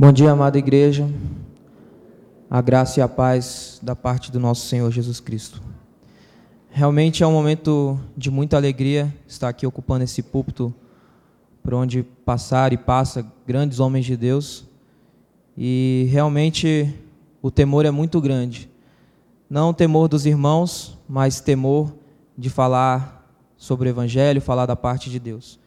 Bom dia, amada igreja. A graça e a paz da parte do nosso Senhor Jesus Cristo. Realmente é um momento de muita alegria estar aqui ocupando esse púlpito por onde passar e passa grandes homens de Deus. E realmente o temor é muito grande. Não o temor dos irmãos, mas temor de falar sobre o evangelho, falar da parte de Deus.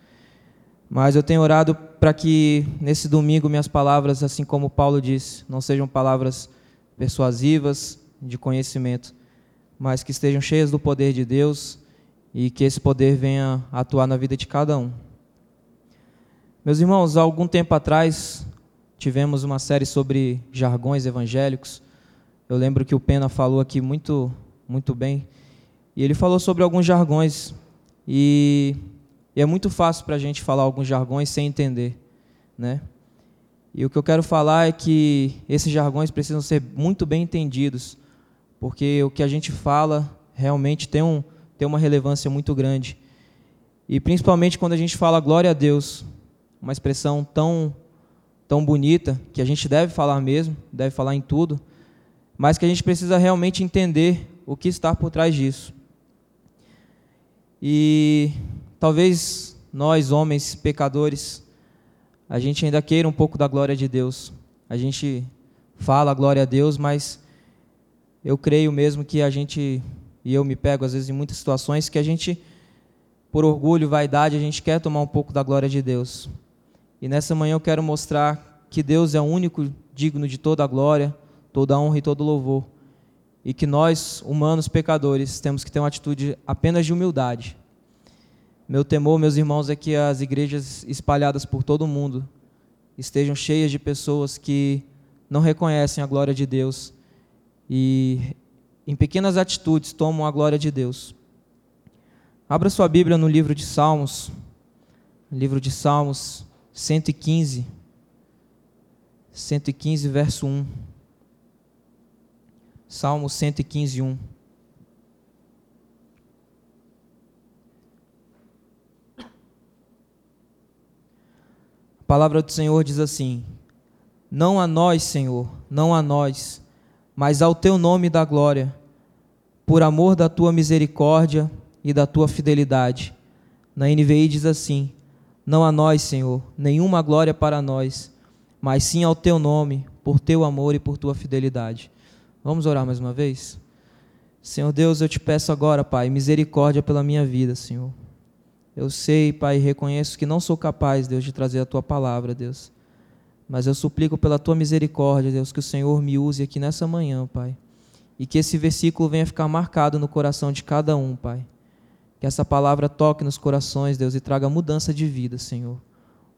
Mas eu tenho orado para que nesse domingo minhas palavras, assim como Paulo disse, não sejam palavras persuasivas, de conhecimento, mas que estejam cheias do poder de Deus e que esse poder venha atuar na vida de cada um. Meus irmãos, há algum tempo atrás tivemos uma série sobre jargões evangélicos. Eu lembro que o Pena falou aqui muito, muito bem. E ele falou sobre alguns jargões. E e é muito fácil para a gente falar alguns jargões sem entender, né? E o que eu quero falar é que esses jargões precisam ser muito bem entendidos, porque o que a gente fala realmente tem, um, tem uma relevância muito grande. E principalmente quando a gente fala glória a Deus, uma expressão tão, tão bonita, que a gente deve falar mesmo, deve falar em tudo, mas que a gente precisa realmente entender o que está por trás disso. E Talvez nós, homens pecadores, a gente ainda queira um pouco da glória de Deus. A gente fala glória a Deus, mas eu creio mesmo que a gente, e eu me pego às vezes em muitas situações, que a gente, por orgulho, vaidade, a gente quer tomar um pouco da glória de Deus. E nessa manhã eu quero mostrar que Deus é o único digno de toda a glória, toda a honra e todo louvor. E que nós, humanos pecadores, temos que ter uma atitude apenas de humildade meu temor, meus irmãos, é que as igrejas espalhadas por todo o mundo estejam cheias de pessoas que não reconhecem a glória de Deus e, em pequenas atitudes, tomam a glória de Deus. Abra sua Bíblia no livro de Salmos, livro de Salmos 115, 115, verso 1. Salmo 115, 1. Palavra do Senhor diz assim: Não a nós, Senhor, não a nós, mas ao teu nome da glória, por amor da tua misericórdia e da tua fidelidade. Na NVI diz assim: Não a nós, Senhor, nenhuma glória para nós, mas sim ao teu nome, por teu amor e por tua fidelidade. Vamos orar mais uma vez? Senhor Deus, eu te peço agora, Pai, misericórdia pela minha vida, Senhor. Eu sei, Pai, reconheço que não sou capaz, Deus, de trazer a tua palavra, Deus. Mas eu suplico pela tua misericórdia, Deus, que o Senhor me use aqui nessa manhã, Pai. E que esse versículo venha ficar marcado no coração de cada um, Pai. Que essa palavra toque nos corações, Deus, e traga mudança de vida, Senhor.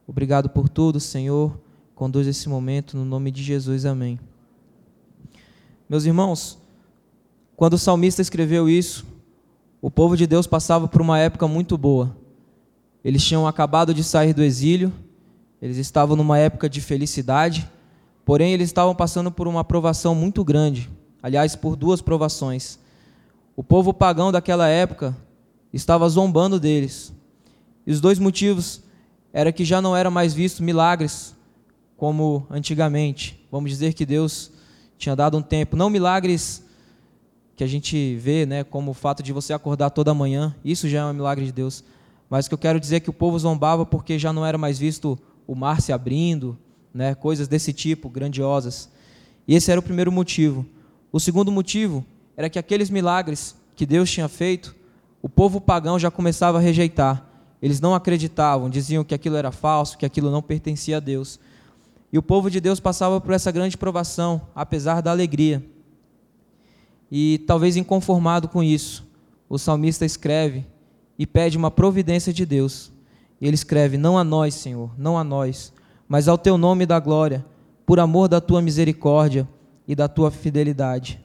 Obrigado por tudo, Senhor. Conduz esse momento no nome de Jesus. Amém. Meus irmãos, quando o salmista escreveu isso, o povo de Deus passava por uma época muito boa. Eles tinham acabado de sair do exílio, eles estavam numa época de felicidade, porém eles estavam passando por uma provação muito grande aliás, por duas provações. O povo pagão daquela época estava zombando deles. E os dois motivos era que já não era mais visto milagres como antigamente. Vamos dizer que Deus tinha dado um tempo, não milagres que a gente vê, né, como o fato de você acordar toda manhã, isso já é um milagre de Deus, mas que eu quero dizer é que o povo zombava porque já não era mais visto o mar se abrindo, né, coisas desse tipo, grandiosas. E esse era o primeiro motivo. O segundo motivo era que aqueles milagres que Deus tinha feito, o povo pagão já começava a rejeitar. Eles não acreditavam, diziam que aquilo era falso, que aquilo não pertencia a Deus. E o povo de Deus passava por essa grande provação, apesar da alegria. E talvez inconformado com isso, o salmista escreve e pede uma providência de Deus. E ele escreve: Não a nós, Senhor, não a nós, mas ao teu nome da glória, por amor da tua misericórdia e da tua fidelidade.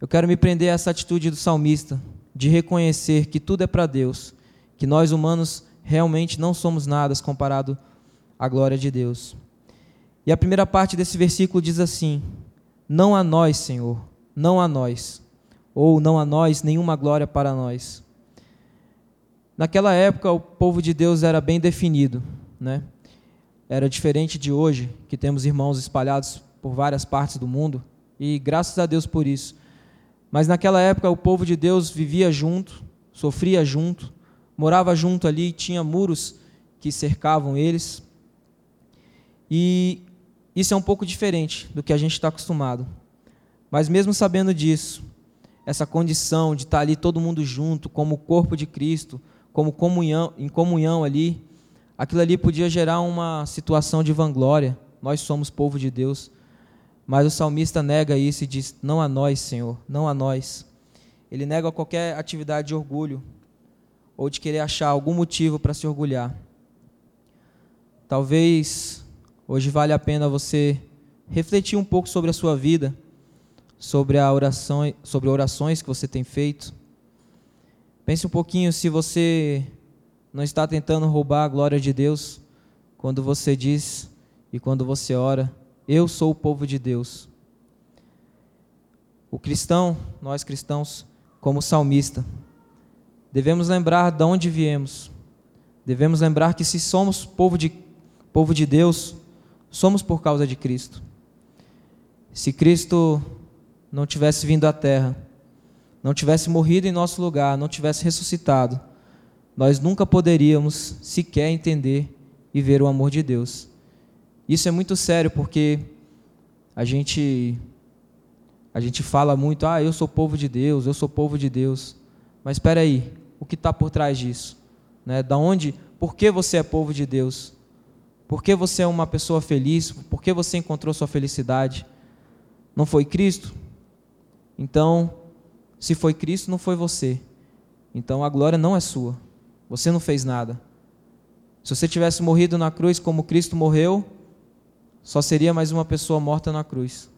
Eu quero me prender a essa atitude do salmista, de reconhecer que tudo é para Deus, que nós humanos realmente não somos nada comparado à glória de Deus. E a primeira parte desse versículo diz assim: Não a nós, Senhor, não a nós, ou não a nós nenhuma glória para nós. Naquela época, o povo de Deus era bem definido, né? era diferente de hoje, que temos irmãos espalhados por várias partes do mundo, e graças a Deus por isso. Mas naquela época o povo de Deus vivia junto, sofria junto, morava junto ali, tinha muros que cercavam eles. E isso é um pouco diferente do que a gente está acostumado. Mas mesmo sabendo disso, essa condição de estar ali todo mundo junto, como o corpo de Cristo, como comunhão, em comunhão ali, aquilo ali podia gerar uma situação de vanglória. Nós somos povo de Deus. Mas o salmista nega isso e diz: Não a nós, Senhor, não a nós. Ele nega qualquer atividade de orgulho ou de querer achar algum motivo para se orgulhar. Talvez hoje vale a pena você refletir um pouco sobre a sua vida, sobre a oração, sobre orações que você tem feito. Pense um pouquinho se você não está tentando roubar a glória de Deus quando você diz e quando você ora, eu sou o povo de Deus. O cristão, nós cristãos, como salmista, devemos lembrar de onde viemos. Devemos lembrar que se somos povo de, povo de Deus, somos por causa de Cristo. Se Cristo não tivesse vindo à terra, não tivesse morrido em nosso lugar, não tivesse ressuscitado, nós nunca poderíamos sequer entender e ver o amor de Deus. Isso é muito sério porque a gente a gente fala muito, ah, eu sou povo de Deus, eu sou povo de Deus. Mas espera aí, o que está por trás disso? Né? Da onde? Por que você é povo de Deus? Por que você é uma pessoa feliz? Por que você encontrou sua felicidade? Não foi Cristo? Então, se foi Cristo, não foi você. Então a glória não é sua. Você não fez nada. Se você tivesse morrido na cruz como Cristo morreu, só seria mais uma pessoa morta na cruz.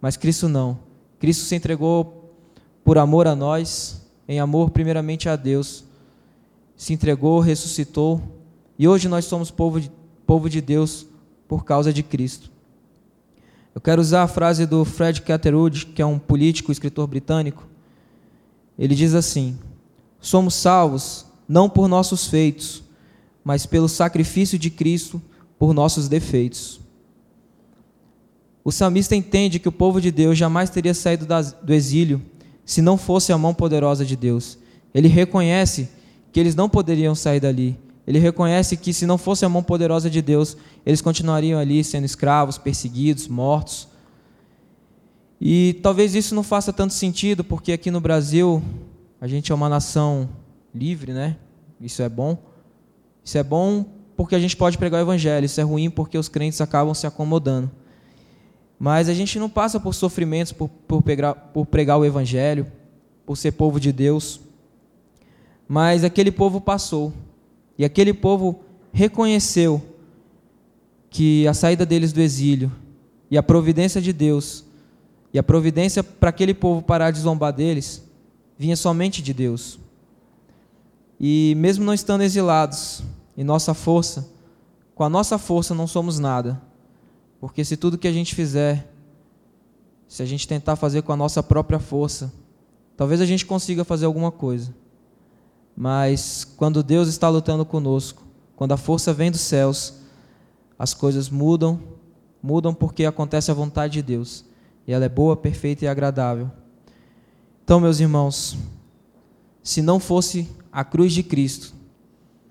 Mas Cristo não. Cristo se entregou por amor a nós, em amor primeiramente a Deus. Se entregou, ressuscitou, e hoje nós somos povo de, povo de Deus por causa de Cristo. Eu quero usar a frase do Fred Catherwood, que é um político, escritor britânico. Ele diz assim: Somos salvos não por nossos feitos, mas pelo sacrifício de Cristo por nossos defeitos. O salmista entende que o povo de Deus jamais teria saído do exílio se não fosse a mão poderosa de Deus. Ele reconhece que eles não poderiam sair dali. Ele reconhece que se não fosse a mão poderosa de Deus, eles continuariam ali sendo escravos, perseguidos, mortos. E talvez isso não faça tanto sentido, porque aqui no Brasil a gente é uma nação livre, né? Isso é bom. Isso é bom porque a gente pode pregar o evangelho. Isso é ruim porque os crentes acabam se acomodando. Mas a gente não passa por sofrimentos por, por, pregar, por pregar o Evangelho, por ser povo de Deus. Mas aquele povo passou. E aquele povo reconheceu que a saída deles do exílio e a providência de Deus e a providência para aquele povo parar de zombar deles vinha somente de Deus. E mesmo não estando exilados, em nossa força, com a nossa força não somos nada. Porque se tudo que a gente fizer, se a gente tentar fazer com a nossa própria força, talvez a gente consiga fazer alguma coisa. Mas quando Deus está lutando conosco, quando a força vem dos céus, as coisas mudam, mudam porque acontece a vontade de Deus. E ela é boa, perfeita e agradável. Então, meus irmãos, se não fosse a cruz de Cristo,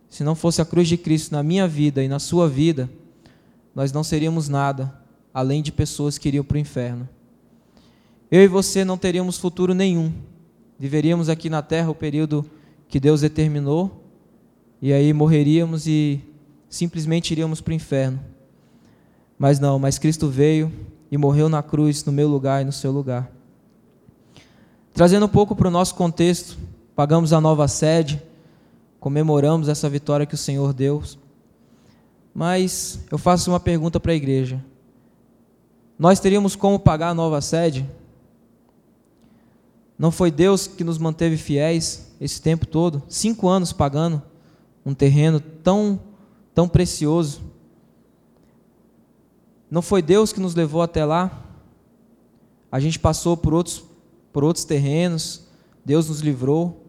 se não fosse a cruz de Cristo na minha vida e na sua vida, nós não seríamos nada além de pessoas que iriam para o inferno. Eu e você não teríamos futuro nenhum. Viveríamos aqui na terra o período que Deus determinou, e aí morreríamos e simplesmente iríamos para o inferno. Mas não, mas Cristo veio e morreu na cruz no meu lugar e no seu lugar. Trazendo um pouco para o nosso contexto, pagamos a nova sede, comemoramos essa vitória que o Senhor deu mas eu faço uma pergunta para a igreja: nós teríamos como pagar a nova sede? Não foi Deus que nos manteve fiéis esse tempo todo? Cinco anos pagando um terreno tão, tão precioso. Não foi Deus que nos levou até lá? A gente passou por outros, por outros terrenos, Deus nos livrou,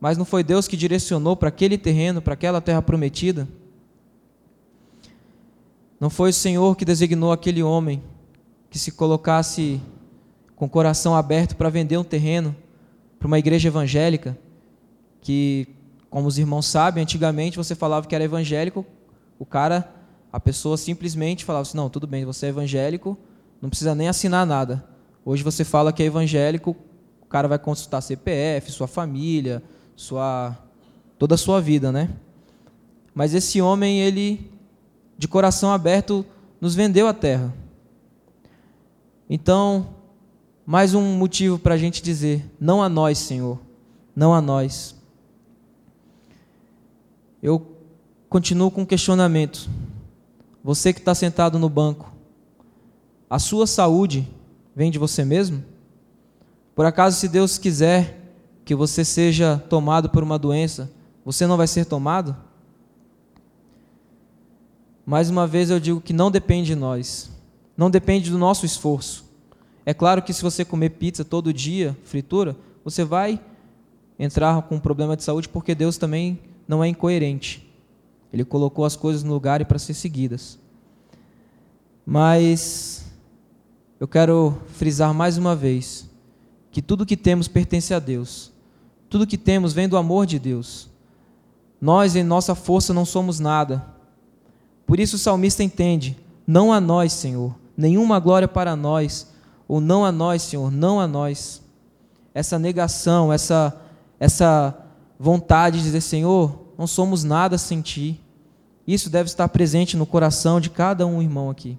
mas não foi Deus que direcionou para aquele terreno, para aquela terra prometida? Não foi o Senhor que designou aquele homem que se colocasse com o coração aberto para vender um terreno para uma igreja evangélica, que, como os irmãos sabem, antigamente você falava que era evangélico, o cara, a pessoa simplesmente falava assim: não, tudo bem, você é evangélico, não precisa nem assinar nada. Hoje você fala que é evangélico, o cara vai consultar CPF, sua família, sua toda a sua vida, né? Mas esse homem, ele de coração aberto nos vendeu a terra. Então, mais um motivo para a gente dizer: não a nós, Senhor, não a nós. Eu continuo com um questionamento. Você que está sentado no banco, a sua saúde vem de você mesmo? Por acaso, se Deus quiser que você seja tomado por uma doença, você não vai ser tomado? Mais uma vez eu digo que não depende de nós, não depende do nosso esforço. É claro que se você comer pizza todo dia, fritura, você vai entrar com um problema de saúde porque Deus também não é incoerente. Ele colocou as coisas no lugar e para ser seguidas. Mas eu quero frisar mais uma vez que tudo que temos pertence a Deus. Tudo que temos vem do amor de Deus. Nós, em nossa força, não somos nada. Por isso o salmista entende: não a nós, Senhor, nenhuma glória para nós, ou não a nós, Senhor, não a nós. Essa negação, essa, essa vontade de dizer: Senhor, não somos nada sem Ti. Isso deve estar presente no coração de cada um irmão aqui.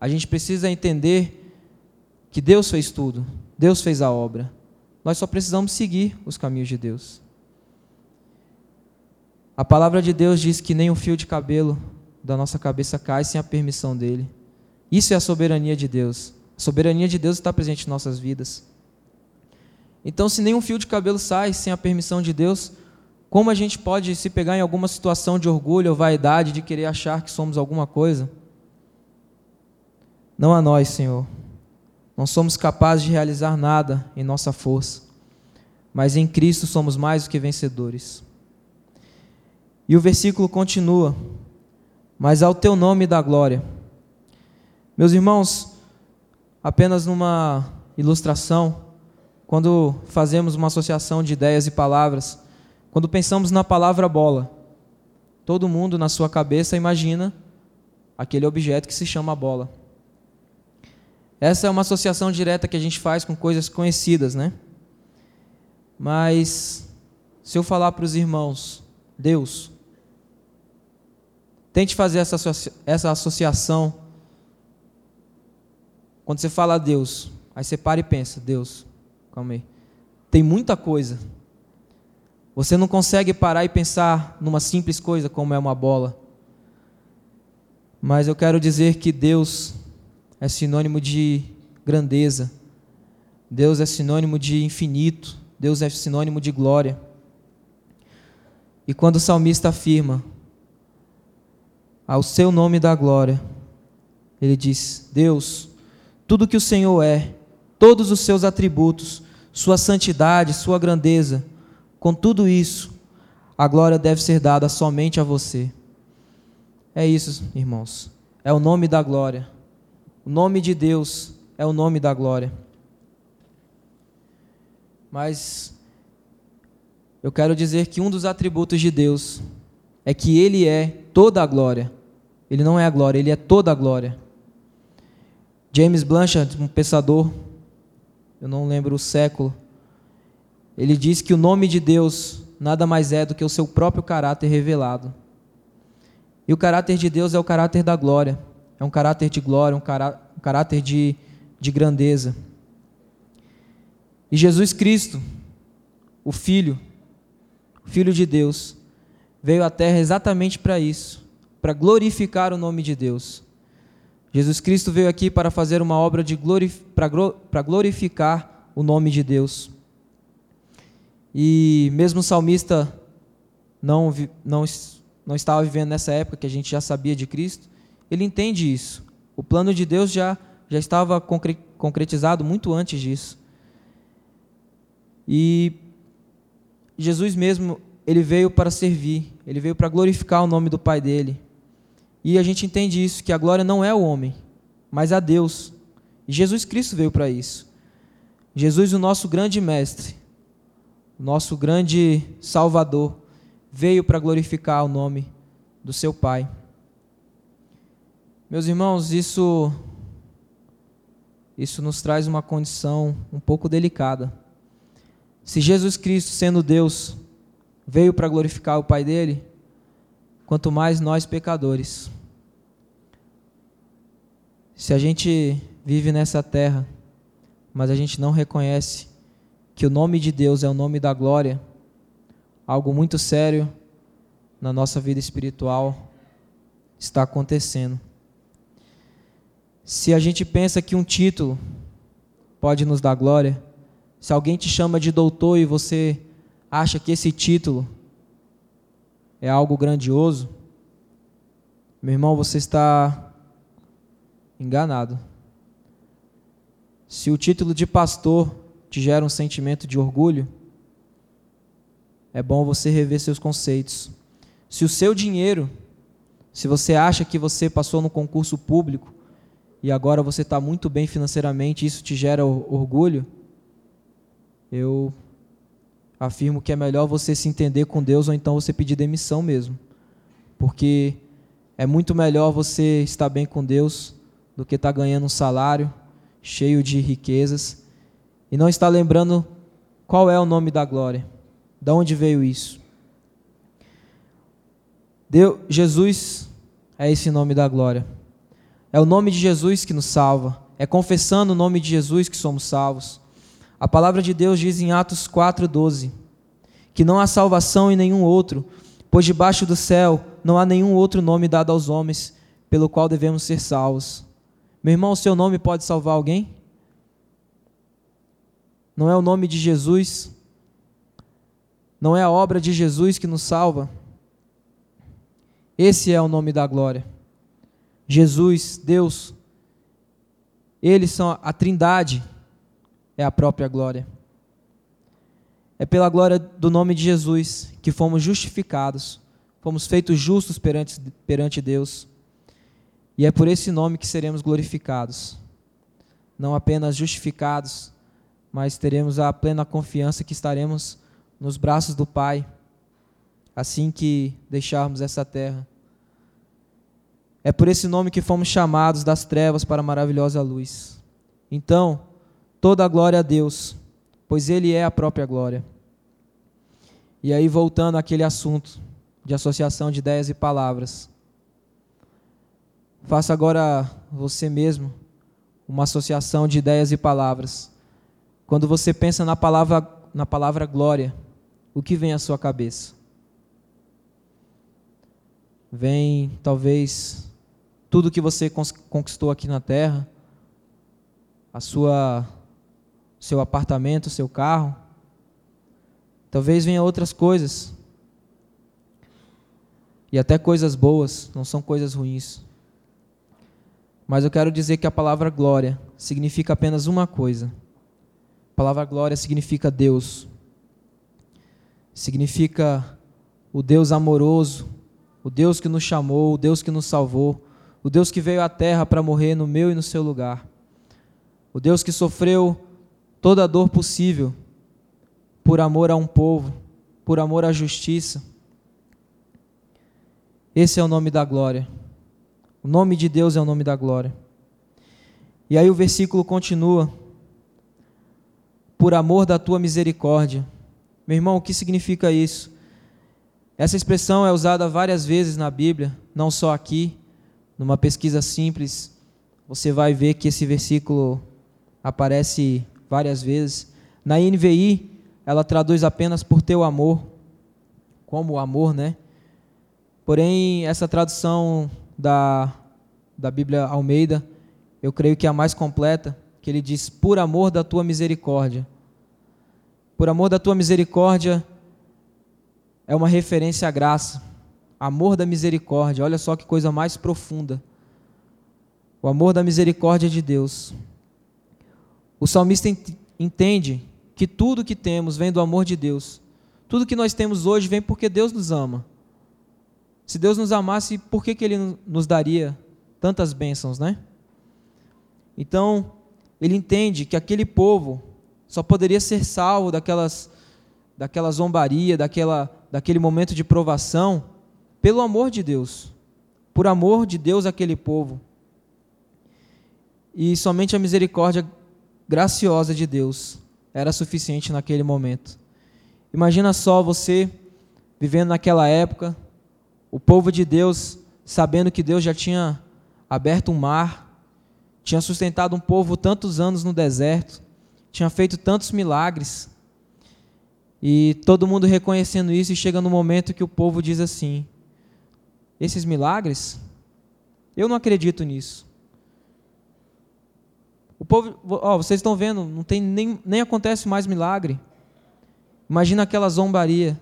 A gente precisa entender que Deus fez tudo, Deus fez a obra. Nós só precisamos seguir os caminhos de Deus. A palavra de Deus diz que nem um fio de cabelo da nossa cabeça cai sem a permissão dele. Isso é a soberania de Deus. A soberania de Deus está presente em nossas vidas. Então, se nenhum fio de cabelo sai sem a permissão de Deus, como a gente pode se pegar em alguma situação de orgulho ou vaidade, de querer achar que somos alguma coisa? Não a nós, Senhor. Não somos capazes de realizar nada em nossa força, mas em Cristo somos mais do que vencedores. E o versículo continua: mas ao teu nome da glória. Meus irmãos, apenas numa ilustração, quando fazemos uma associação de ideias e palavras, quando pensamos na palavra bola, todo mundo na sua cabeça imagina aquele objeto que se chama bola. Essa é uma associação direta que a gente faz com coisas conhecidas, né? Mas se eu falar para os irmãos, Deus, Tente fazer essa, essa associação. Quando você fala a Deus, aí você para e pensa: Deus, calma aí. Tem muita coisa. Você não consegue parar e pensar numa simples coisa como é uma bola. Mas eu quero dizer que Deus é sinônimo de grandeza. Deus é sinônimo de infinito. Deus é sinônimo de glória. E quando o salmista afirma: ao seu nome da glória. Ele diz: Deus, tudo que o Senhor é, todos os seus atributos, sua santidade, sua grandeza, com tudo isso, a glória deve ser dada somente a você. É isso, irmãos. É o nome da glória. O nome de Deus é o nome da glória. Mas eu quero dizer que um dos atributos de Deus é que Ele é toda a glória. Ele não é a glória, Ele é toda a glória. James Blanchard, um pensador, eu não lembro o século, ele diz que o nome de Deus nada mais é do que o seu próprio caráter revelado. E o caráter de Deus é o caráter da glória, é um caráter de glória, um, cará um caráter de, de grandeza. E Jesus Cristo, o Filho, o Filho de Deus, veio à terra exatamente para isso, para glorificar o nome de Deus. Jesus Cristo veio aqui para fazer uma obra de glorif para glorificar o nome de Deus. E mesmo o salmista não, não, não estava vivendo nessa época que a gente já sabia de Cristo, ele entende isso. O plano de Deus já, já estava concre concretizado muito antes disso. E Jesus mesmo ele veio para servir, ele veio para glorificar o nome do Pai dele. E a gente entende isso, que a glória não é o homem, mas a Deus. E Jesus Cristo veio para isso. Jesus, o nosso grande mestre, nosso grande Salvador, veio para glorificar o nome do seu Pai. Meus irmãos, isso isso nos traz uma condição um pouco delicada. Se Jesus Cristo, sendo Deus, veio para glorificar o Pai dele, quanto mais nós pecadores. Se a gente vive nessa terra, mas a gente não reconhece que o nome de Deus é o nome da glória, algo muito sério na nossa vida espiritual está acontecendo. Se a gente pensa que um título pode nos dar glória, se alguém te chama de doutor e você acha que esse título é algo grandioso, meu irmão, você está enganado. Se o título de pastor te gera um sentimento de orgulho, é bom você rever seus conceitos. Se o seu dinheiro, se você acha que você passou no concurso público e agora você está muito bem financeiramente, isso te gera orgulho, eu afirmo que é melhor você se entender com Deus ou então você pedir demissão mesmo. Porque é muito melhor você estar bem com Deus do que estar ganhando um salário cheio de riquezas e não estar lembrando qual é o nome da glória, de onde veio isso. Deus, Jesus é esse nome da glória. É o nome de Jesus que nos salva. É confessando o nome de Jesus que somos salvos. A palavra de Deus diz em Atos 4,12 que não há salvação em nenhum outro, pois debaixo do céu não há nenhum outro nome dado aos homens pelo qual devemos ser salvos. Meu irmão, o seu nome pode salvar alguém? Não é o nome de Jesus? Não é a obra de Jesus que nos salva? Esse é o nome da glória. Jesus, Deus, eles são a trindade, é a própria glória. É pela glória do nome de Jesus que fomos justificados, fomos feitos justos perante, perante Deus. E é por esse nome que seremos glorificados. Não apenas justificados, mas teremos a plena confiança que estaremos nos braços do Pai assim que deixarmos essa terra. É por esse nome que fomos chamados das trevas para a maravilhosa luz. Então, toda a glória a Deus, pois Ele é a própria glória. E aí, voltando àquele assunto de associação de ideias e palavras. Faça agora você mesmo uma associação de ideias e palavras. Quando você pensa na palavra, na palavra glória, o que vem à sua cabeça? Vem talvez tudo que você conquistou aqui na terra, a sua seu apartamento, seu carro. Talvez venha outras coisas. E até coisas boas, não são coisas ruins. Mas eu quero dizer que a palavra glória significa apenas uma coisa. A palavra glória significa Deus. Significa o Deus amoroso, o Deus que nos chamou, o Deus que nos salvou, o Deus que veio à terra para morrer no meu e no seu lugar, o Deus que sofreu toda a dor possível por amor a um povo, por amor à justiça. Esse é o nome da glória. O nome de Deus é o nome da glória. E aí o versículo continua: Por amor da tua misericórdia. Meu irmão, o que significa isso? Essa expressão é usada várias vezes na Bíblia, não só aqui, numa pesquisa simples, você vai ver que esse versículo aparece várias vezes. Na NVI, ela traduz apenas por teu amor, como amor, né? Porém, essa tradução da, da Bíblia Almeida, eu creio que é a mais completa, que ele diz: por amor da tua misericórdia. Por amor da tua misericórdia é uma referência à graça Amor da misericórdia, olha só que coisa mais profunda. O amor da misericórdia de Deus. O salmista entende que tudo que temos vem do amor de Deus. Tudo que nós temos hoje vem porque Deus nos ama. Se Deus nos amasse, por que, que Ele nos daria tantas bênçãos, né? Então, ele entende que aquele povo só poderia ser salvo daquelas, daquela zombaria, daquela, daquele momento de provação, pelo amor de Deus, por amor de Deus aquele povo. E somente a misericórdia graciosa de Deus era suficiente naquele momento. Imagina só você vivendo naquela época, o povo de Deus sabendo que Deus já tinha aberto um mar, tinha sustentado um povo tantos anos no deserto, tinha feito tantos milagres. E todo mundo reconhecendo isso, e chega no momento que o povo diz assim: Esses milagres? Eu não acredito nisso. O povo, ó, vocês estão vendo, não tem nem, nem acontece mais milagre. Imagina aquela zombaria.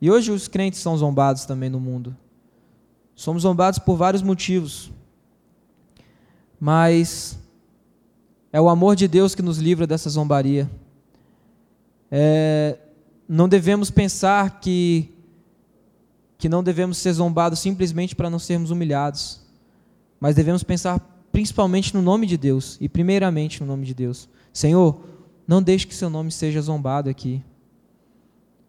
E hoje os crentes são zombados também no mundo. Somos zombados por vários motivos mas é o amor de Deus que nos livra dessa zombaria. É, não devemos pensar que, que não devemos ser zombados simplesmente para não sermos humilhados, mas devemos pensar principalmente no nome de Deus e primeiramente no nome de Deus. Senhor, não deixe que seu nome seja zombado aqui.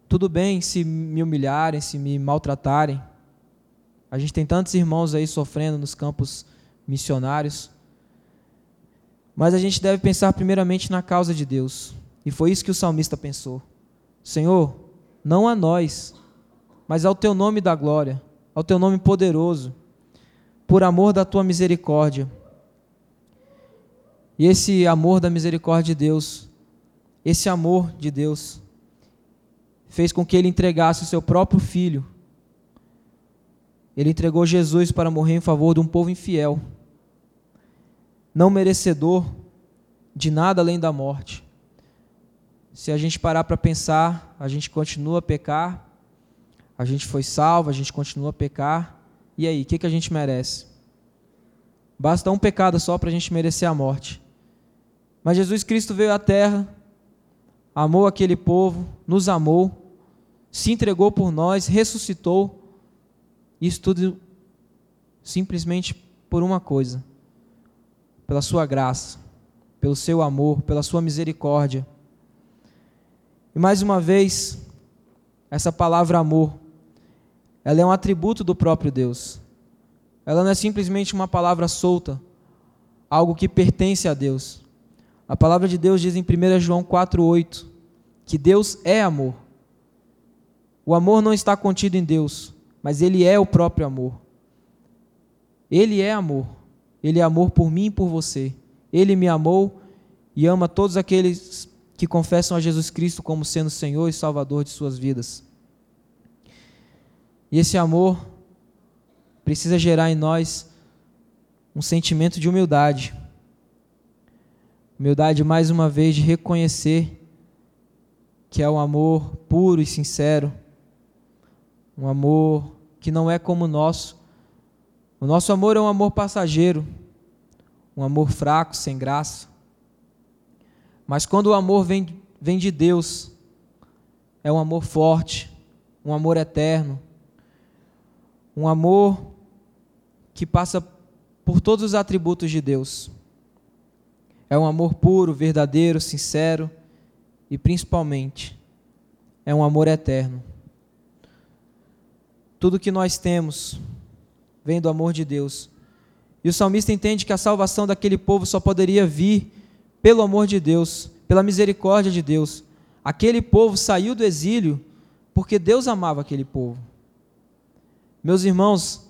Tudo bem se me humilharem, se me maltratarem. A gente tem tantos irmãos aí sofrendo nos campos missionários. Mas a gente deve pensar primeiramente na causa de Deus. E foi isso que o salmista pensou. Senhor, não a nós, mas ao teu nome da glória, ao teu nome poderoso, por amor da tua misericórdia. E esse amor da misericórdia de Deus, esse amor de Deus, fez com que ele entregasse o seu próprio filho. Ele entregou Jesus para morrer em favor de um povo infiel não merecedor de nada além da morte. Se a gente parar para pensar, a gente continua a pecar, a gente foi salvo, a gente continua a pecar, e aí, o que, que a gente merece? Basta um pecado só para a gente merecer a morte. Mas Jesus Cristo veio à terra, amou aquele povo, nos amou, se entregou por nós, ressuscitou, isso tudo simplesmente por uma coisa pela sua graça, pelo seu amor, pela sua misericórdia. E mais uma vez, essa palavra amor, ela é um atributo do próprio Deus. Ela não é simplesmente uma palavra solta, algo que pertence a Deus. A palavra de Deus diz em 1 João 4,8 que Deus é amor. O amor não está contido em Deus, mas Ele é o próprio amor. Ele é amor. Ele é amor por mim e por você. Ele me amou e ama todos aqueles que confessam a Jesus Cristo como sendo Senhor e Salvador de suas vidas. E esse amor precisa gerar em nós um sentimento de humildade. Humildade, mais uma vez, de reconhecer que é um amor puro e sincero, um amor que não é como o nosso, o nosso amor é um amor passageiro, um amor fraco, sem graça. Mas quando o amor vem, vem de Deus, é um amor forte, um amor eterno, um amor que passa por todos os atributos de Deus. É um amor puro, verdadeiro, sincero e principalmente é um amor eterno. Tudo que nós temos vem do amor de Deus. E o salmista entende que a salvação daquele povo só poderia vir pelo amor de Deus, pela misericórdia de Deus. Aquele povo saiu do exílio porque Deus amava aquele povo. Meus irmãos,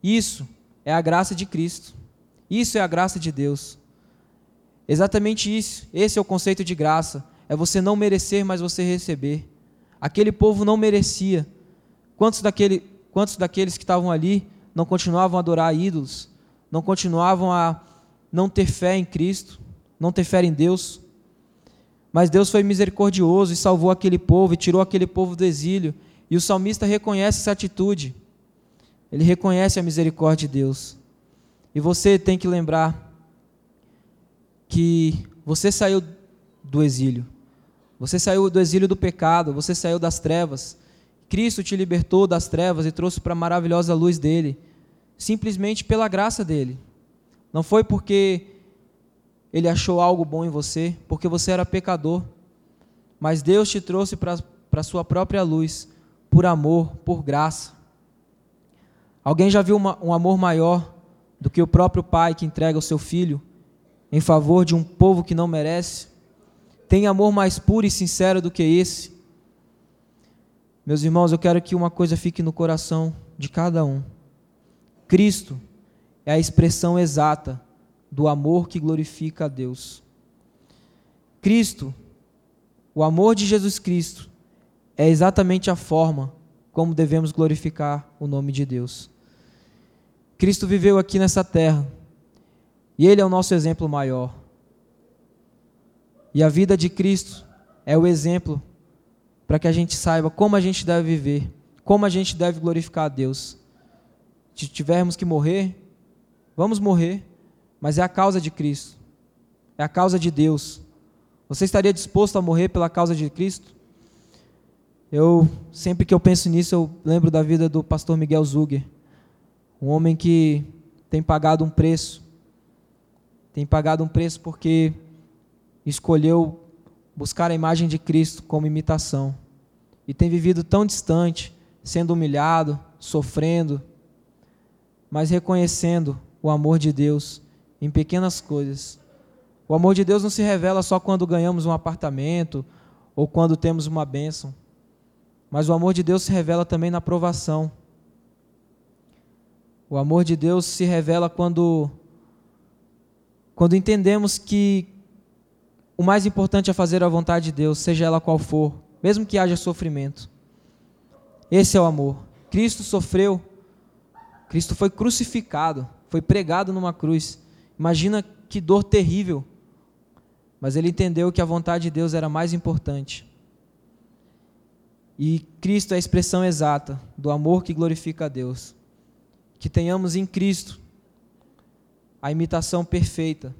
isso é a graça de Cristo. Isso é a graça de Deus. Exatamente isso. Esse é o conceito de graça. É você não merecer, mas você receber. Aquele povo não merecia. Quantos, daquele, quantos daqueles que estavam ali não continuavam a adorar ídolos, não continuavam a não ter fé em Cristo, não ter fé em Deus. Mas Deus foi misericordioso e salvou aquele povo e tirou aquele povo do exílio. E o salmista reconhece essa atitude. Ele reconhece a misericórdia de Deus. E você tem que lembrar que você saiu do exílio. Você saiu do exílio do pecado, você saiu das trevas, Cristo te libertou das trevas e trouxe para a maravilhosa luz dele, simplesmente pela graça dele. Não foi porque ele achou algo bom em você, porque você era pecador, mas Deus te trouxe para a sua própria luz, por amor, por graça. Alguém já viu uma, um amor maior do que o próprio pai que entrega o seu filho em favor de um povo que não merece? Tem amor mais puro e sincero do que esse? Meus irmãos, eu quero que uma coisa fique no coração de cada um. Cristo é a expressão exata do amor que glorifica a Deus. Cristo, o amor de Jesus Cristo, é exatamente a forma como devemos glorificar o nome de Deus. Cristo viveu aqui nessa terra e Ele é o nosso exemplo maior. E a vida de Cristo é o exemplo para que a gente saiba como a gente deve viver, como a gente deve glorificar a Deus. Se tivermos que morrer, vamos morrer, mas é a causa de Cristo, é a causa de Deus. Você estaria disposto a morrer pela causa de Cristo? Eu sempre que eu penso nisso, eu lembro da vida do pastor Miguel Zuger, um homem que tem pagado um preço. Tem pagado um preço porque escolheu buscar a imagem de Cristo como imitação. E tem vivido tão distante, sendo humilhado, sofrendo, mas reconhecendo o amor de Deus em pequenas coisas. O amor de Deus não se revela só quando ganhamos um apartamento ou quando temos uma bênção. Mas o amor de Deus se revela também na provação. O amor de Deus se revela quando quando entendemos que o mais importante é fazer a vontade de Deus, seja ela qual for, mesmo que haja sofrimento. Esse é o amor. Cristo sofreu, Cristo foi crucificado, foi pregado numa cruz. Imagina que dor terrível. Mas ele entendeu que a vontade de Deus era mais importante. E Cristo é a expressão exata do amor que glorifica a Deus. Que tenhamos em Cristo a imitação perfeita.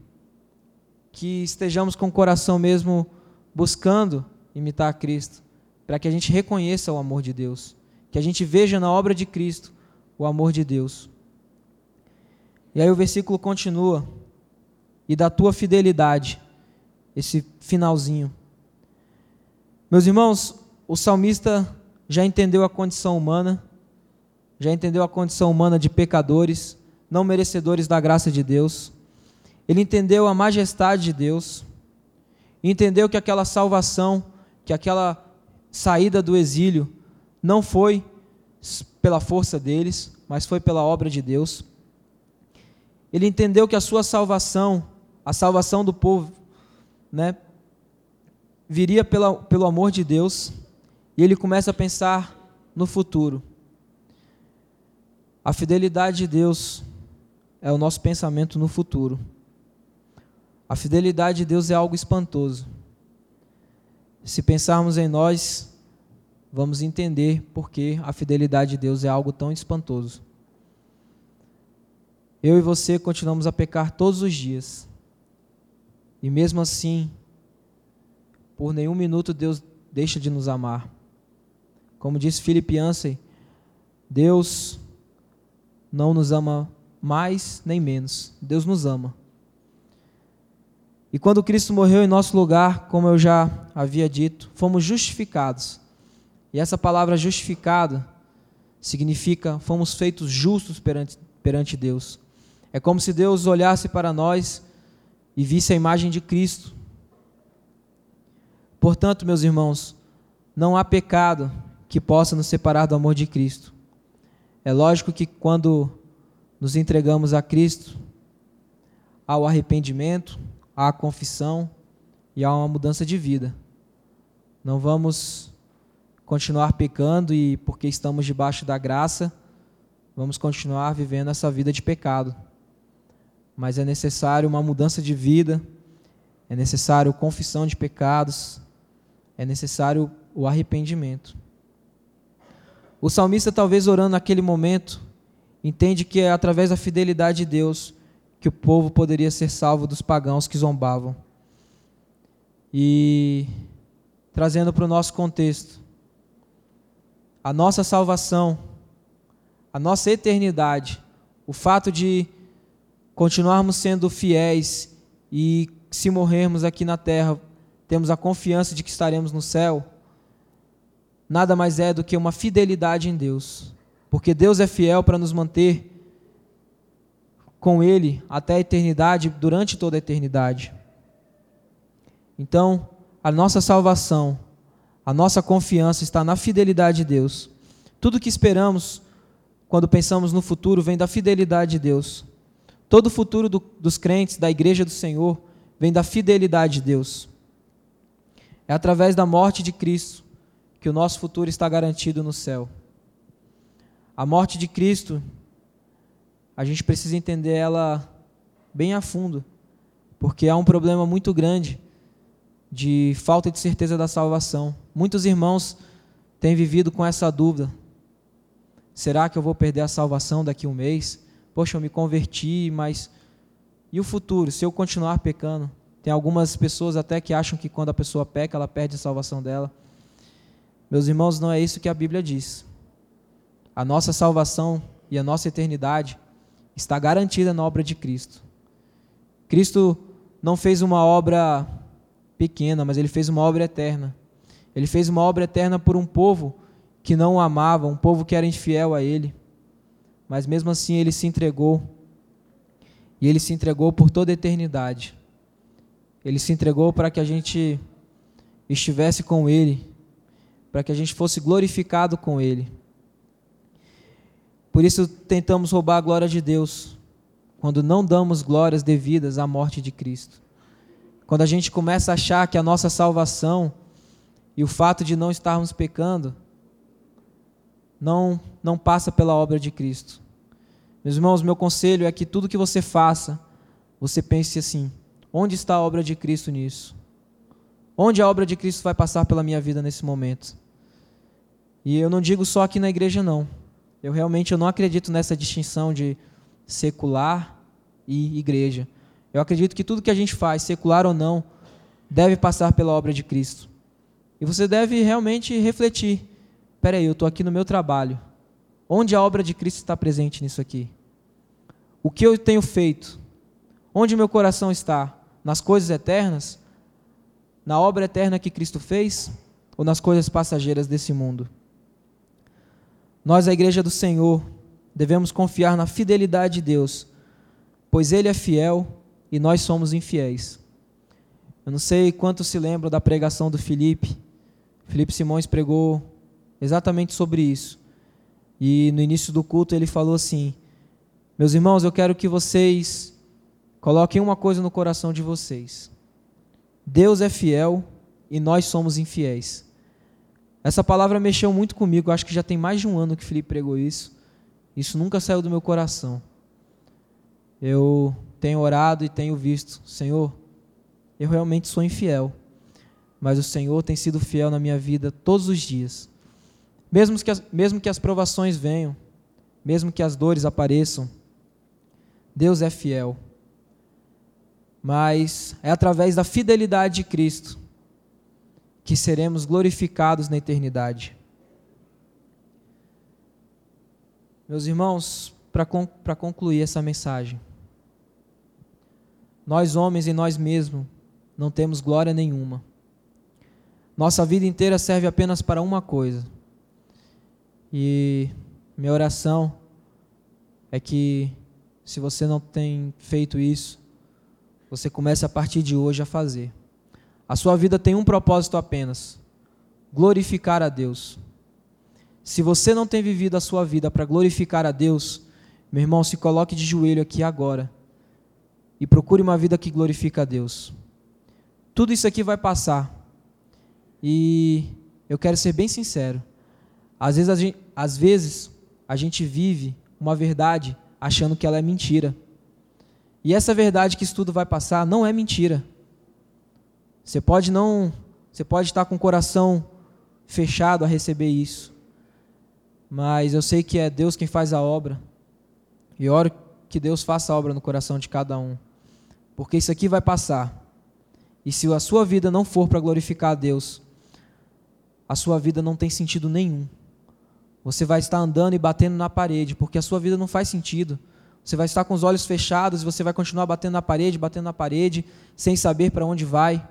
Que estejamos com o coração mesmo buscando imitar Cristo, para que a gente reconheça o amor de Deus, que a gente veja na obra de Cristo o amor de Deus. E aí o versículo continua: e da tua fidelidade, esse finalzinho. Meus irmãos, o salmista já entendeu a condição humana, já entendeu a condição humana de pecadores, não merecedores da graça de Deus. Ele entendeu a majestade de Deus, entendeu que aquela salvação, que aquela saída do exílio não foi pela força deles, mas foi pela obra de Deus. Ele entendeu que a sua salvação, a salvação do povo, né, viria pela, pelo amor de Deus e ele começa a pensar no futuro. A fidelidade de Deus é o nosso pensamento no futuro. A fidelidade de Deus é algo espantoso. Se pensarmos em nós, vamos entender por que a fidelidade de Deus é algo tão espantoso. Eu e você continuamos a pecar todos os dias. E mesmo assim, por nenhum minuto Deus deixa de nos amar. Como disse Philip Yancey, Deus não nos ama mais nem menos. Deus nos ama. E quando Cristo morreu em nosso lugar, como eu já havia dito, fomos justificados. E essa palavra justificado significa fomos feitos justos perante, perante Deus. É como se Deus olhasse para nós e visse a imagem de Cristo. Portanto, meus irmãos, não há pecado que possa nos separar do amor de Cristo. É lógico que quando nos entregamos a Cristo, há o arrependimento, a confissão e há uma mudança de vida. Não vamos continuar pecando e porque estamos debaixo da graça, vamos continuar vivendo essa vida de pecado. Mas é necessário uma mudança de vida, é necessário confissão de pecados, é necessário o arrependimento. O salmista, talvez orando naquele momento, entende que é através da fidelidade de Deus que o povo poderia ser salvo dos pagãos que zombavam. E trazendo para o nosso contexto, a nossa salvação, a nossa eternidade, o fato de continuarmos sendo fiéis e se morrermos aqui na terra, temos a confiança de que estaremos no céu, nada mais é do que uma fidelidade em Deus. Porque Deus é fiel para nos manter com Ele até a eternidade, durante toda a eternidade. Então, a nossa salvação, a nossa confiança está na fidelidade de Deus. Tudo que esperamos quando pensamos no futuro vem da fidelidade de Deus. Todo o futuro do, dos crentes, da igreja do Senhor, vem da fidelidade de Deus. É através da morte de Cristo que o nosso futuro está garantido no céu. A morte de Cristo, a gente precisa entender ela bem a fundo, porque há um problema muito grande de falta de certeza da salvação. Muitos irmãos têm vivido com essa dúvida: será que eu vou perder a salvação daqui a um mês? Poxa, eu me converti, mas e o futuro? Se eu continuar pecando? Tem algumas pessoas até que acham que quando a pessoa peca, ela perde a salvação dela. Meus irmãos, não é isso que a Bíblia diz. A nossa salvação e a nossa eternidade está garantida na obra de Cristo. Cristo não fez uma obra pequena, mas ele fez uma obra eterna. Ele fez uma obra eterna por um povo que não o amava, um povo que era infiel a ele. Mas mesmo assim ele se entregou. E ele se entregou por toda a eternidade. Ele se entregou para que a gente estivesse com ele, para que a gente fosse glorificado com ele. Por isso tentamos roubar a glória de Deus, quando não damos glórias devidas à morte de Cristo. Quando a gente começa a achar que a nossa salvação e o fato de não estarmos pecando não não passa pela obra de Cristo. Meus irmãos, meu conselho é que tudo que você faça, você pense assim: onde está a obra de Cristo nisso? Onde a obra de Cristo vai passar pela minha vida nesse momento? E eu não digo só aqui na igreja não. Eu realmente eu não acredito nessa distinção de secular e igreja. Eu acredito que tudo que a gente faz, secular ou não, deve passar pela obra de Cristo. E você deve realmente refletir: peraí, eu estou aqui no meu trabalho. Onde a obra de Cristo está presente nisso aqui? O que eu tenho feito? Onde meu coração está? Nas coisas eternas? Na obra eterna que Cristo fez? Ou nas coisas passageiras desse mundo? Nós, a igreja do Senhor, devemos confiar na fidelidade de Deus, pois Ele é fiel e nós somos infiéis. Eu não sei quantos se lembram da pregação do Felipe. Felipe Simões pregou exatamente sobre isso. E no início do culto ele falou assim: Meus irmãos, eu quero que vocês coloquem uma coisa no coração de vocês. Deus é fiel e nós somos infiéis. Essa palavra mexeu muito comigo, acho que já tem mais de um ano que Felipe pregou isso. Isso nunca saiu do meu coração. Eu tenho orado e tenho visto, Senhor, eu realmente sou infiel, mas o Senhor tem sido fiel na minha vida todos os dias. Mesmo que as, mesmo que as provações venham, mesmo que as dores apareçam, Deus é fiel. Mas é através da fidelidade de Cristo que seremos glorificados na eternidade. Meus irmãos, para concluir essa mensagem, nós homens e nós mesmos não temos glória nenhuma. Nossa vida inteira serve apenas para uma coisa. E minha oração é que, se você não tem feito isso, você comece a partir de hoje a fazer. A sua vida tem um propósito apenas: glorificar a Deus. Se você não tem vivido a sua vida para glorificar a Deus, meu irmão, se coloque de joelho aqui agora e procure uma vida que glorifica a Deus. Tudo isso aqui vai passar. E eu quero ser bem sincero. Às vezes a gente, às vezes, a gente vive uma verdade achando que ela é mentira. E essa verdade que isso tudo vai passar não é mentira. Você pode não, você pode estar com o coração fechado a receber isso. Mas eu sei que é Deus quem faz a obra. E oro que Deus faça a obra no coração de cada um. Porque isso aqui vai passar. E se a sua vida não for para glorificar a Deus, a sua vida não tem sentido nenhum. Você vai estar andando e batendo na parede, porque a sua vida não faz sentido. Você vai estar com os olhos fechados e você vai continuar batendo na parede, batendo na parede, sem saber para onde vai.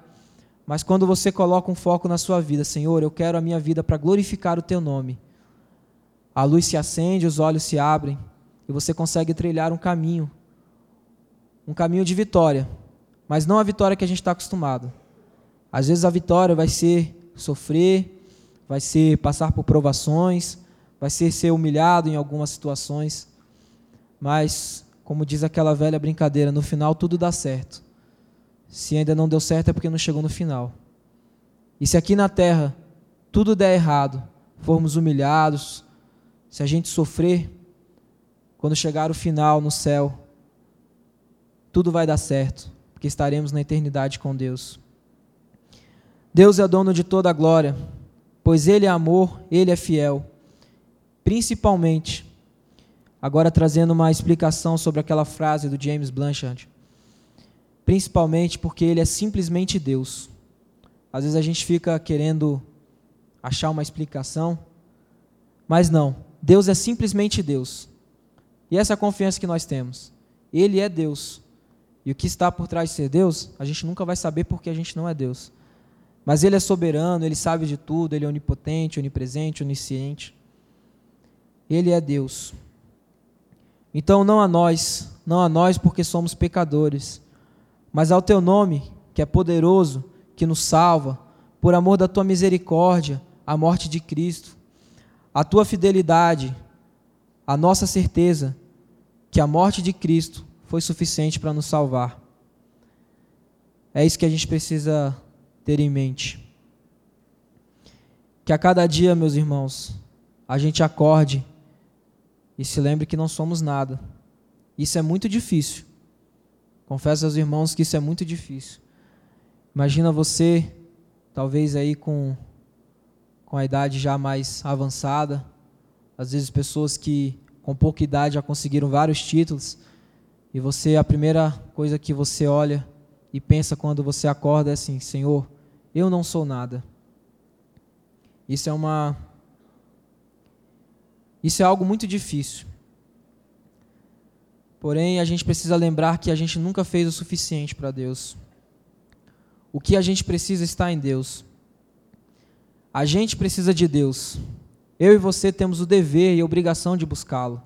Mas quando você coloca um foco na sua vida, Senhor, eu quero a minha vida para glorificar o teu nome. A luz se acende, os olhos se abrem e você consegue trilhar um caminho, um caminho de vitória, mas não a vitória que a gente está acostumado. Às vezes a vitória vai ser sofrer, vai ser passar por provações, vai ser ser humilhado em algumas situações, mas, como diz aquela velha brincadeira, no final tudo dá certo. Se ainda não deu certo é porque não chegou no final. E se aqui na terra tudo der errado, formos humilhados, se a gente sofrer, quando chegar o final no céu, tudo vai dar certo, porque estaremos na eternidade com Deus. Deus é dono de toda a glória, pois Ele é amor, Ele é fiel. Principalmente, agora trazendo uma explicação sobre aquela frase do James Blanchard, principalmente porque Ele é simplesmente Deus. Às vezes a gente fica querendo achar uma explicação, mas não, Deus é simplesmente Deus. E essa é a confiança que nós temos. Ele é Deus. E o que está por trás de ser Deus, a gente nunca vai saber porque a gente não é Deus. Mas Ele é soberano, Ele sabe de tudo, Ele é onipotente, onipresente, onisciente. Ele é Deus. Então, não a nós, não a nós porque somos pecadores, mas ao Teu nome, que é poderoso, que nos salva, por amor da Tua misericórdia, a morte de Cristo, a Tua fidelidade, a nossa certeza que a morte de Cristo foi suficiente para nos salvar. É isso que a gente precisa ter em mente. Que a cada dia, meus irmãos, a gente acorde e se lembre que não somos nada. Isso é muito difícil. Confesso aos irmãos que isso é muito difícil. Imagina você, talvez aí com, com a idade já mais avançada, às vezes pessoas que com pouca idade já conseguiram vários títulos, e você, a primeira coisa que você olha e pensa quando você acorda é assim: Senhor, eu não sou nada. Isso é uma. Isso é algo muito difícil. Porém, a gente precisa lembrar que a gente nunca fez o suficiente para Deus. O que a gente precisa está em Deus. A gente precisa de Deus. Eu e você temos o dever e a obrigação de buscá-lo.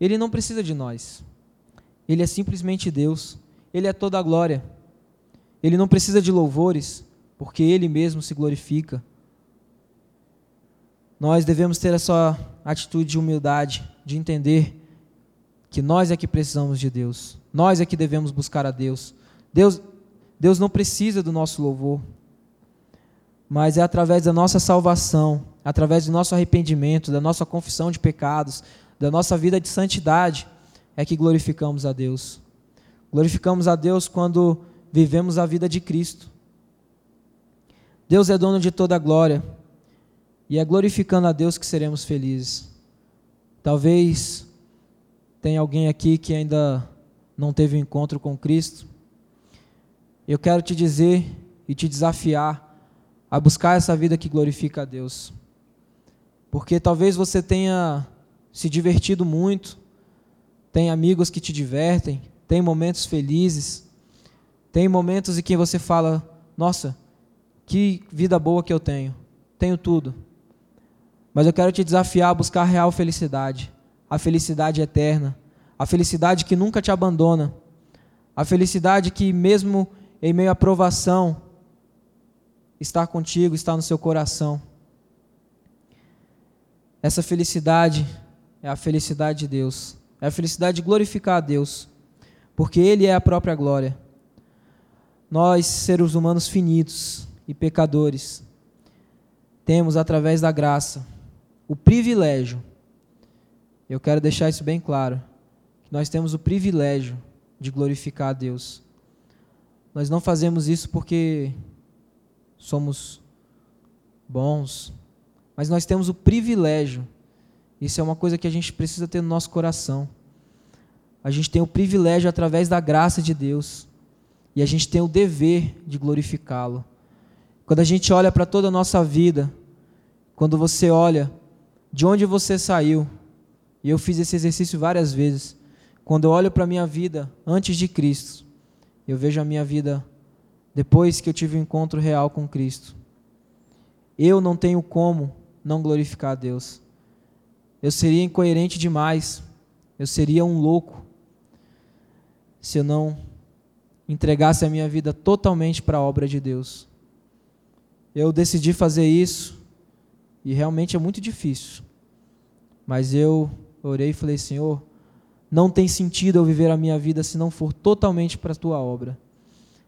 Ele não precisa de nós. Ele é simplesmente Deus. Ele é toda a glória. Ele não precisa de louvores, porque ele mesmo se glorifica. Nós devemos ter essa atitude de humildade, de entender que nós é que precisamos de Deus. Nós é que devemos buscar a Deus. Deus, Deus não precisa do nosso louvor, mas é através da nossa salvação através do nosso arrependimento, da nossa confissão de pecados, da nossa vida de santidade, é que glorificamos a Deus. Glorificamos a Deus quando vivemos a vida de Cristo. Deus é dono de toda a glória, e é glorificando a Deus que seremos felizes. Talvez tenha alguém aqui que ainda não teve um encontro com Cristo. Eu quero te dizer e te desafiar a buscar essa vida que glorifica a Deus. Porque talvez você tenha se divertido muito, tem amigos que te divertem, tem momentos felizes, tem momentos em que você fala: Nossa, que vida boa que eu tenho, tenho tudo. Mas eu quero te desafiar a buscar a real felicidade, a felicidade eterna, a felicidade que nunca te abandona, a felicidade que, mesmo em meio à provação, está contigo, está no seu coração. Essa felicidade é a felicidade de Deus. É a felicidade de glorificar a Deus, porque Ele é a própria glória. Nós, seres humanos finitos e pecadores, temos, através da graça, o privilégio, eu quero deixar isso bem claro, nós temos o privilégio de glorificar a Deus. Nós não fazemos isso porque somos bons, mas nós temos o privilégio, isso é uma coisa que a gente precisa ter no nosso coração. A gente tem o privilégio através da graça de Deus, e a gente tem o dever de glorificá-lo. Quando a gente olha para toda a nossa vida, quando você olha de onde você saiu. E eu fiz esse exercício várias vezes. Quando eu olho para a minha vida antes de Cristo, eu vejo a minha vida depois que eu tive um encontro real com Cristo. Eu não tenho como não glorificar a Deus. Eu seria incoerente demais. Eu seria um louco se eu não entregasse a minha vida totalmente para a obra de Deus. Eu decidi fazer isso e realmente é muito difícil. Mas orei e falei: Senhor, não tem sentido eu viver a minha vida se não for totalmente para a tua obra.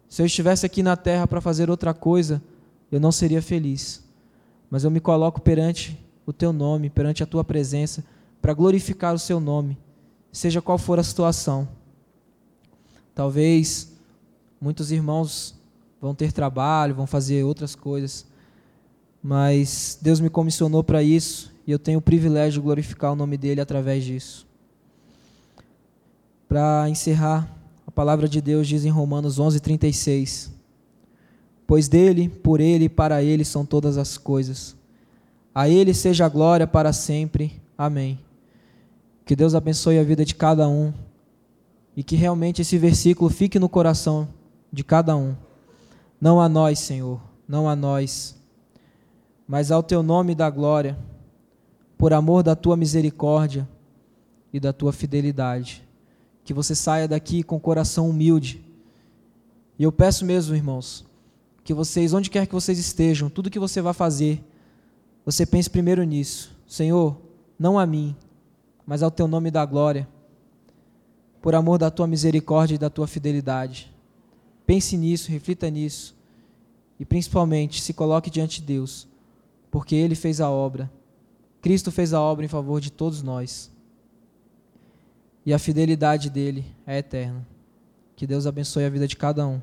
Se eu estivesse aqui na terra para fazer outra coisa, eu não seria feliz. Mas eu me coloco perante o teu nome, perante a tua presença, para glorificar o seu nome, seja qual for a situação. Talvez muitos irmãos vão ter trabalho, vão fazer outras coisas, mas Deus me comissionou para isso e eu tenho o privilégio de glorificar o nome dele através disso. Para encerrar, a palavra de Deus diz em Romanos 11:36: Pois dele, por ele e para ele são todas as coisas. A ele seja a glória para sempre. Amém. Que Deus abençoe a vida de cada um e que realmente esse versículo fique no coração de cada um. Não a nós, Senhor, não a nós, mas ao teu nome da glória, por amor da tua misericórdia e da tua fidelidade. Que você saia daqui com o coração humilde. E eu peço mesmo, irmãos, que vocês, onde quer que vocês estejam, tudo que você vai fazer, você pense primeiro nisso. Senhor, não a mim, mas ao teu nome da glória por amor da tua misericórdia e da tua fidelidade. Pense nisso, reflita nisso e principalmente se coloque diante de Deus, porque Ele fez a obra. Cristo fez a obra em favor de todos nós. E a fidelidade dele é eterna. Que Deus abençoe a vida de cada um.